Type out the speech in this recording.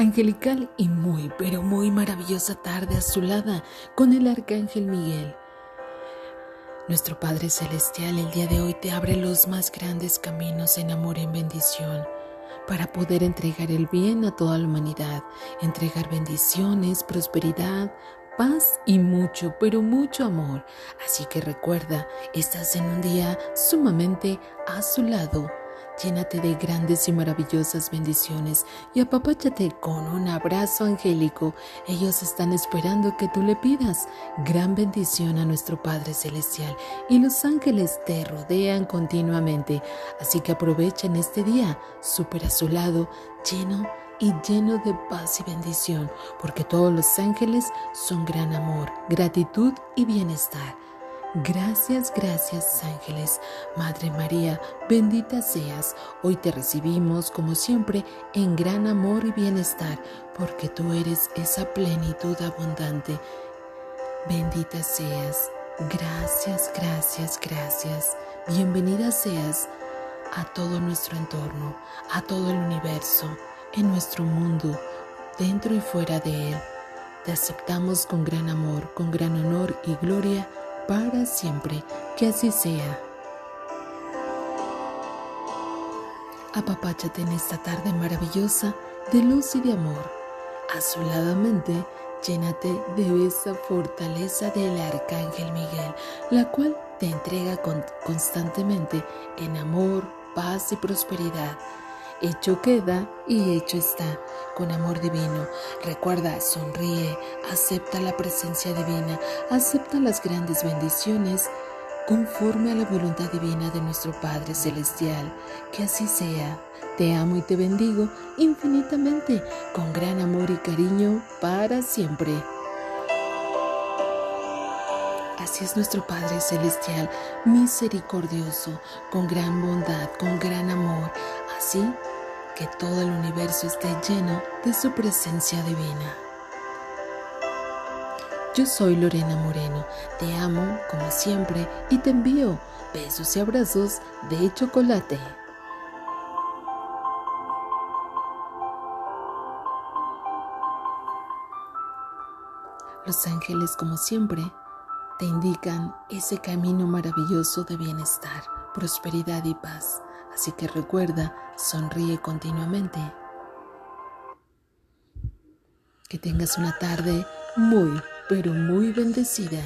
angelical y muy, pero muy maravillosa tarde azulada con el Arcángel Miguel. Nuestro Padre Celestial el día de hoy te abre los más grandes caminos en amor y en bendición para poder entregar el bien a toda la humanidad, entregar bendiciones, prosperidad, paz y mucho, pero mucho amor. Así que recuerda, estás en un día sumamente azulado Llénate de grandes y maravillosas bendiciones y apapáchate con un abrazo angélico. Ellos están esperando que tú le pidas gran bendición a nuestro Padre Celestial y los ángeles te rodean continuamente. Así que aprovechen este día súper azulado, lleno y lleno de paz y bendición, porque todos los ángeles son gran amor, gratitud y bienestar. Gracias, gracias ángeles. Madre María, bendita seas. Hoy te recibimos como siempre en gran amor y bienestar, porque tú eres esa plenitud abundante. Bendita seas. Gracias, gracias, gracias. Bienvenida seas a todo nuestro entorno, a todo el universo, en nuestro mundo, dentro y fuera de él. Te aceptamos con gran amor, con gran honor y gloria para siempre. Que así sea. Apapáchate en esta tarde maravillosa de luz y de amor. Azuladamente, llénate de esa fortaleza del Arcángel Miguel, la cual te entrega constantemente en amor, paz y prosperidad hecho queda y hecho está, con amor divino. Recuerda, sonríe, acepta la presencia divina, acepta las grandes bendiciones conforme a la voluntad divina de nuestro Padre Celestial. Que así sea. Te amo y te bendigo infinitamente, con gran amor y cariño para siempre. Así es nuestro Padre Celestial, misericordioso, con gran bondad, con gran amor. Así que todo el universo esté lleno de su presencia divina. Yo soy Lorena Moreno, te amo como siempre y te envío besos y abrazos de chocolate. Los ángeles como siempre te indican ese camino maravilloso de bienestar, prosperidad y paz. Así que recuerda, sonríe continuamente. Que tengas una tarde muy, pero muy bendecida.